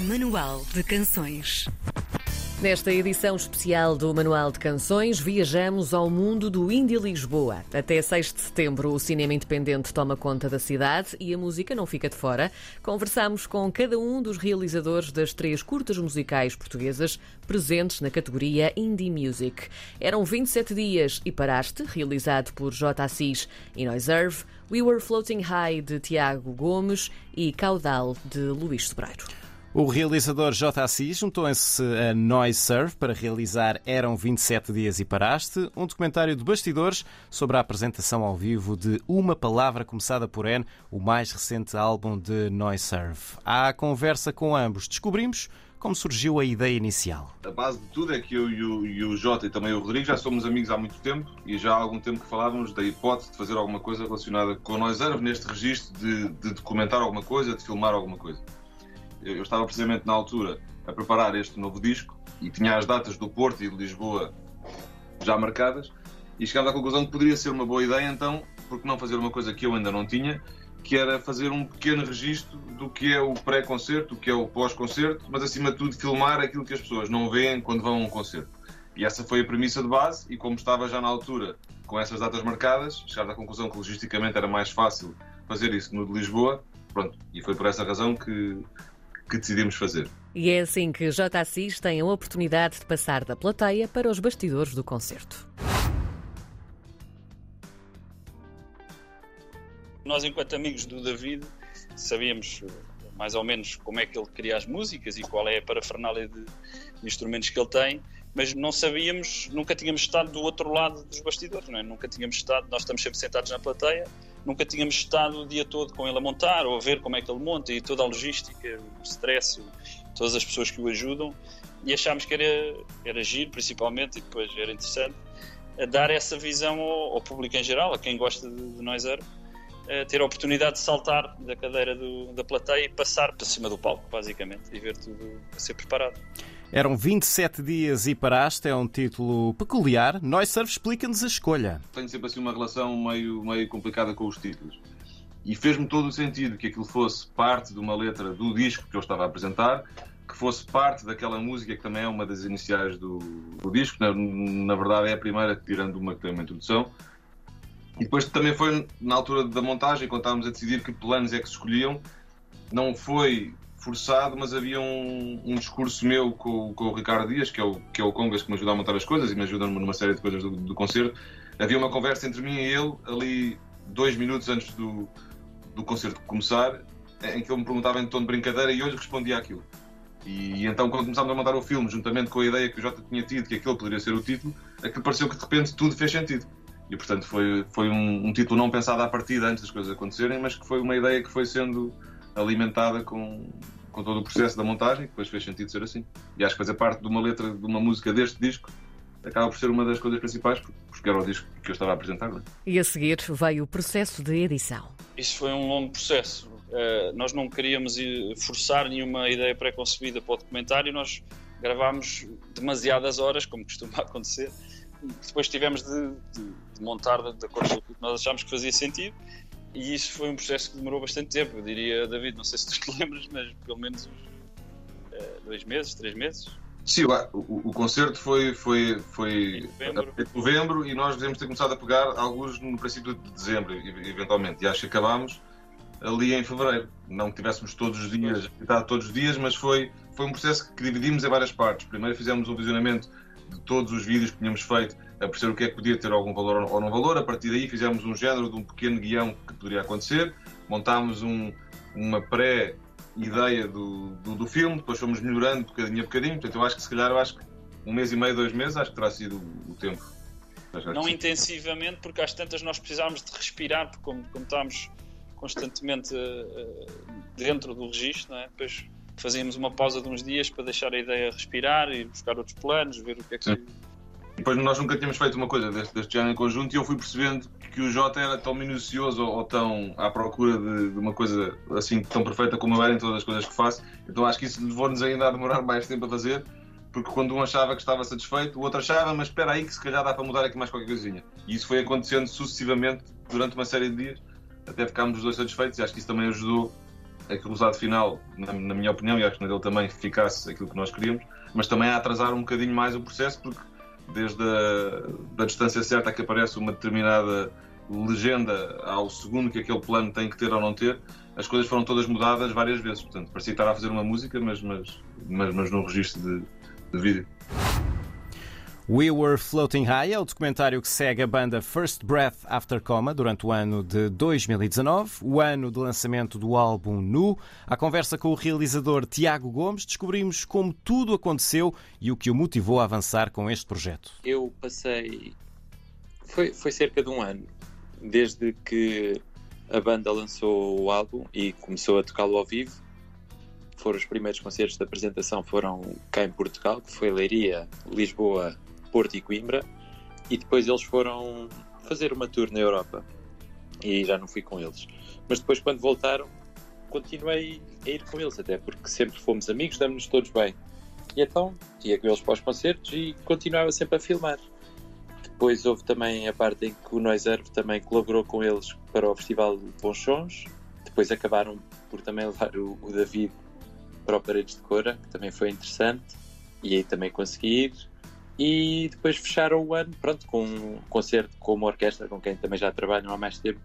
Manual de Canções. Nesta edição especial do Manual de Canções, viajamos ao mundo do Indie Lisboa. Até 6 de setembro, o cinema independente toma conta da cidade e a música não fica de fora. Conversamos com cada um dos realizadores das três curtas musicais portuguesas presentes na categoria Indie Music. Eram 27 dias e paraste, realizado por J. Assis e Noiserve, We Were Floating High de Tiago Gomes e Caudal de Luís Sobreiro. O realizador J. Assis juntou-se a Noise Serve para realizar Eram 27 Dias e Paraste, um documentário de bastidores sobre a apresentação ao vivo de Uma Palavra Começada por N, o mais recente álbum de Noise Serve. À conversa com ambos, descobrimos como surgiu a ideia inicial. A base de tudo é que eu e o, e o e também o Rodrigo já somos amigos há muito tempo e já há algum tempo que falávamos da hipótese de fazer alguma coisa relacionada com a Noise Serve neste registro de, de documentar alguma coisa, de filmar alguma coisa eu estava precisamente na altura a preparar este novo disco e tinha as datas do Porto e de Lisboa já marcadas e chegámos à conclusão que poderia ser uma boa ideia então, porque não fazer uma coisa que eu ainda não tinha, que era fazer um pequeno registro do que é o pré-concerto, do que é o pós-concerto, mas acima de tudo filmar aquilo que as pessoas não veem quando vão a um concerto. E essa foi a premissa de base, e como estava já na altura com essas datas marcadas, chegámos à conclusão que logisticamente era mais fácil fazer isso no de Lisboa, pronto, e foi por essa razão que, que decidimos fazer. E é assim que J. Assis tem a oportunidade de passar da plateia para os bastidores do concerto. Nós, enquanto amigos do David, sabíamos eh, mais ou menos como é que ele cria as músicas e qual é a parafernália de instrumentos que ele tem, mas não sabíamos, nunca tínhamos estado do outro lado dos bastidores, não é? nunca tínhamos estado, nós estamos sempre sentados na plateia, nunca tínhamos estado o dia todo com ele a montar ou a ver como é que ele monta e toda a logística, o stress, todas as pessoas que o ajudam e achámos que era, era giro principalmente e depois era interessante dar essa visão ao, ao público em geral, a quem gosta de, de Noiser, ter a oportunidade de saltar da cadeira do, da plateia e passar para cima do palco, basicamente, e ver tudo a ser preparado. Eram 27 dias e paraste, é um título peculiar. Nós Surf explica-nos a escolha. Tenho sempre assim uma relação meio, meio complicada com os títulos. E fez-me todo o sentido que aquilo fosse parte de uma letra do disco que eu estava a apresentar, que fosse parte daquela música que também é uma das iniciais do, do disco. Na, na verdade, é a primeira, tirando uma que tem uma introdução. E depois também foi na altura da montagem, quando estávamos a decidir que planos é que se escolhiam, não foi forçado, mas havia um, um discurso meu com, com, o Ricardo Dias, que é o, que é o Congas, que me ajuda a montar as coisas e me ajuda numa série de coisas do, do concerto. Havia uma conversa entre mim e ele, ali dois minutos antes do, do concerto começar, em que ele me perguntava em tom de brincadeira e eu lhe respondia aquilo. E, e, então, quando começámos a montar o filme, juntamente com a ideia que o Jota tinha tido, que aquele poderia ser o título, aquilo pareceu que de repente tudo fez sentido. E portanto foi, foi um, um título não pensado à partida antes das coisas acontecerem, mas que foi uma ideia que foi sendo alimentada com, com todo o processo da montagem, que depois fez sentido ser assim. E acho que fazer parte de uma letra de uma música deste disco acaba por ser uma das coisas principais, porque era o disco que eu estava a apresentar. Não é? E a seguir veio o processo de edição. Isso foi um longo processo. Uh, nós não queríamos forçar nenhuma ideia pré-concebida para o documentário, nós gravámos demasiadas horas, como costuma acontecer. Depois tivemos de, de, de montar de acordo com o que nós achámos que fazia sentido e isso foi um processo que demorou bastante tempo. Eu diria, David, não sei se tu te lembras, mas pelo menos uns uh, dois meses, três meses. Sim, o, o, concerto foi, foi, foi em novembro. novembro e nós devemos ter começado a pegar alguns no princípio de dezembro, eventualmente. E acho que acabámos ali em fevereiro. Não que tivéssemos todos os dias, todos os dias, mas foi, foi um processo que dividimos em várias partes. Primeiro fizemos um visionamento de todos os vídeos que tínhamos feito a perceber o que é que podia ter algum valor ou não valor. A partir daí fizemos um género de um pequeno guião que poderia acontecer, montámos um, uma pré-ideia do, do, do, filme, depois fomos melhorando bocadinho a bocadinho. Portanto, eu acho que se calhar eu acho que um mês e meio, dois meses, acho que terá sido o, tempo. Não intensivamente, porque às tantas nós precisávamos de respirar, porque como, como estávamos constantemente uh, dentro do registro, é? depois fazíamos uma pausa de uns dias para deixar a ideia respirar e buscar outros planos, ver o que é que. Sim. Depois nós nunca tínhamos feito uma coisa deste, deste género em conjunto e eu fui percebendo que o Jota era tão minucioso ou, ou tão à procura de, de, uma coisa assim tão perfeita como eu era em todas as coisas que faço. Então acho que isso levou-nos ainda a demorar mais tempo a fazer, porque quando um achava que estava satisfeito, o outro achava, mas espera aí que se calhar dá para mudar aqui mais qualquer coisinha. E isso foi acontecendo sucessivamente durante uma série de dias, até ficarmos os dois satisfeitos e acho que isso também ajudou aquele resultado final, na, na, minha opinião, e acho que na dele também, ficasse aquilo que nós queríamos, mas também a atrasar um bocadinho mais o processo, porque desde a da distância certa que aparece uma determinada legenda ao segundo que aquele plano tem que ter ou não ter, as coisas foram todas mudadas várias vezes. Portanto, parecia estar a fazer uma música, mas, mas, mas, mas num registro de, de vídeo. We Were Floating High é o documentário que segue a banda First Breath After Coma durante o ano de 2019, o ano de lançamento do álbum Nu. À conversa com o realizador Tiago Gomes, descobrimos como tudo aconteceu e o que o motivou a avançar com este projeto. Eu passei. Foi, foi cerca de um ano, desde que a banda lançou o álbum e começou a tocá-lo ao vivo. Foram os primeiros concertos de apresentação foram cá em Portugal, que foi Leiria, Lisboa Porto e Coimbra, e depois eles foram fazer uma tour na Europa. E já não fui com eles. Mas depois, quando voltaram, continuei a ir com eles, até porque sempre fomos amigos, damos-nos todos bem. E então ia com eles para os concertos e continuava sempre a filmar. Depois houve também a parte em que o Noiserve também colaborou com eles para o Festival Bons Sons. Depois acabaram por também levar o, o David para o Paredes de Cora, que também foi interessante. E aí também consegui ir e depois fecharam o ano pronto, com um concerto com uma orquestra com quem também já trabalham há mais tempo.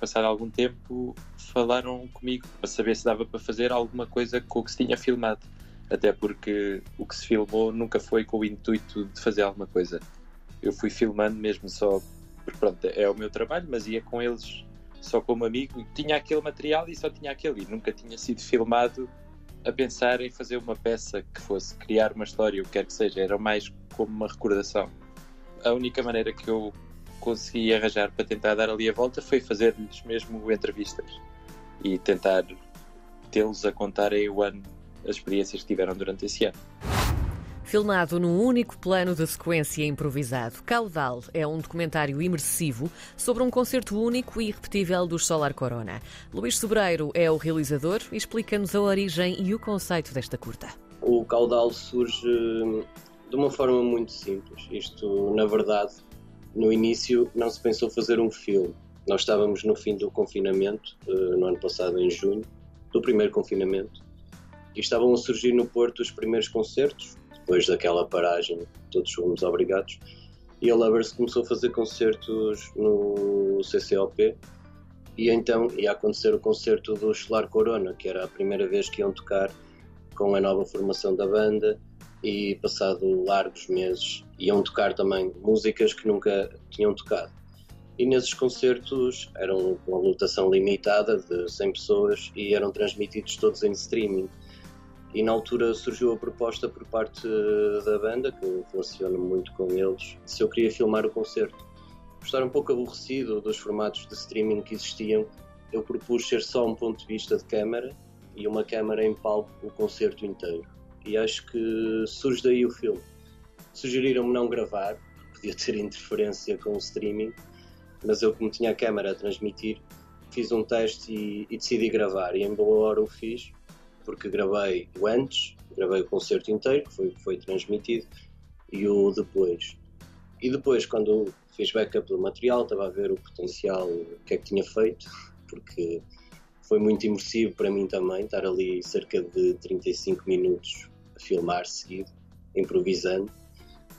Passado algum tempo, falaram comigo para saber se dava para fazer alguma coisa com o que se tinha filmado. Até porque o que se filmou nunca foi com o intuito de fazer alguma coisa. Eu fui filmando mesmo só porque pronto, é o meu trabalho, mas ia com eles só como amigo. Tinha aquele material e só tinha aquele. E nunca tinha sido filmado a pensar em fazer uma peça que fosse criar uma história, o que quer que seja. Era mais como uma recordação. A única maneira que eu consegui arranjar para tentar dar ali a volta foi fazer-lhes mesmo entrevistas e tentar tê-los a contarem o ano, as experiências que tiveram durante esse ano. Filmado num único plano de sequência improvisado, Caudal é um documentário imersivo sobre um concerto único e irrepetível dos Solar Corona. Luís Sobreiro é o realizador e explica-nos a origem e o conceito desta curta. O Caudal surge de uma forma muito simples. Isto, na verdade, no início não se pensou fazer um filme. Nós estávamos no fim do confinamento, eh, no ano passado, em junho, do primeiro confinamento, e estavam a surgir no Porto os primeiros concertos, depois daquela paragem, todos fomos obrigados, e a Lovers começou a fazer concertos no CCOP, e então ia acontecer o concerto do Solar Corona, que era a primeira vez que iam tocar com a nova formação da banda, e passado largos meses iam tocar também músicas que nunca tinham tocado. E nesses concertos eram uma lotação limitada de 100 pessoas e eram transmitidos todos em streaming. E na altura surgiu a proposta por parte da banda, que eu relaciono muito com eles, se eu queria filmar o concerto. Por estar um pouco aborrecido dos formatos de streaming que existiam, eu propus ser só um ponto de vista de câmara e uma câmara em palco o concerto inteiro e acho que surge daí o filme. Sugeriram-me não gravar, podia ter interferência com o streaming, mas eu, como tinha a câmera a transmitir, fiz um teste e, e decidi gravar. E em boa hora o fiz, porque gravei o antes, gravei o concerto inteiro, que foi, foi transmitido, e o depois. E depois, quando fiz backup do material, estava a ver o potencial, o que é que tinha feito, porque foi muito imersivo para mim também, estar ali cerca de 35 minutos filmar seguido, improvisando.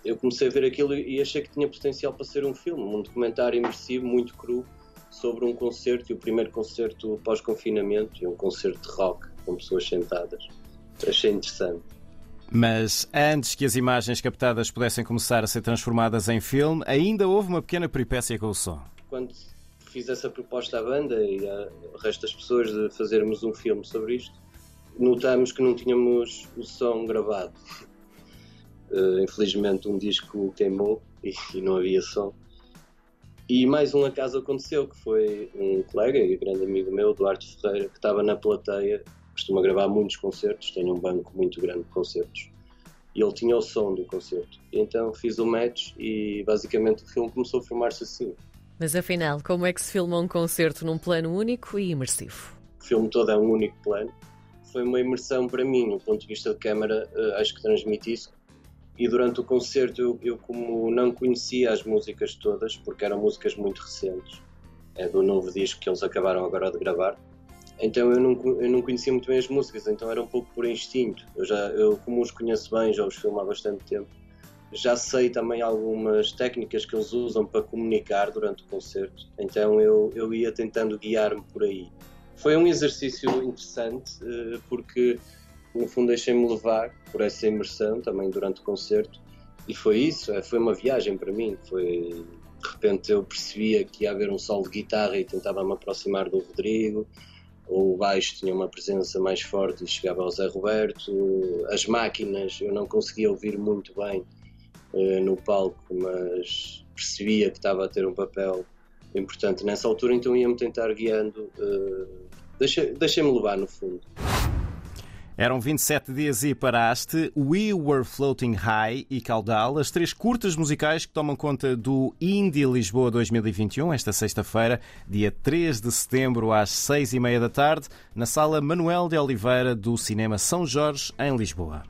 Eu comecei a ver aquilo e achei que tinha potencial para ser um filme, um documentário imersivo, muito cru, sobre um concerto, e o primeiro concerto pós-confinamento, e um concerto de rock, com pessoas sentadas. Achei interessante. Mas antes que as imagens captadas pudessem começar a ser transformadas em filme, ainda houve uma pequena peripécia com o som. Quando fiz essa proposta à banda e ao resto das pessoas de fazermos um filme sobre isto, notámos que não tínhamos o som gravado. Uh, infelizmente um disco queimou e, e, não havia som. E mais um acaso aconteceu, que foi um colega e grande amigo meu, Duarte Ferreira, que estava na plateia, costuma gravar muitos concertos, tem um banco muito grande de concertos. E ele tinha o som do concerto. Então fiz o match e basicamente o filme começou a formar-se assim. Mas afinal, como é que se filma um concerto num plano único e imersivo? O filme todo é um único plano foi uma imersão para mim, do ponto de vista de câmara, uh, acho que transmiti isso. E durante o concerto, eu, eu, como não conhecia as músicas todas, porque eram músicas muito recentes, é do novo disco que eles acabaram agora de gravar, Então eu não, eu não conhecia muito bem as músicas, então era um pouco por instinto. Eu já, eu como os conheço bem, já os filmo há bastante tempo, já sei também algumas técnicas que eles usam para comunicar durante o concerto. Então eu, eu ia tentando guiar-me por aí. Foi um exercício interessante eh, porque no fundo deixei-me levar por essa imersão também durante o concerto e foi isso, é, foi uma viagem para mim. Foi de repente eu percebia que ia haver um solo de guitarra e tentava me aproximar do Rodrigo o baixo tinha uma presença mais forte e chegava ao Zé Roberto. As máquinas eu não conseguia ouvir muito bem uh, no palco, mas percebia que estava a ter um papel importante nessa altura, então ia-me tentar guiando. Uh, Deixei-me levar no fundo. Eram 27 dias e paraste, We Were Floating High e Caudal, as três curtas musicais que tomam conta do Indie Lisboa 2021, esta sexta-feira, dia 3 de setembro, às 6 e meia da tarde, na sala Manuel de Oliveira do Cinema São Jorge, em Lisboa.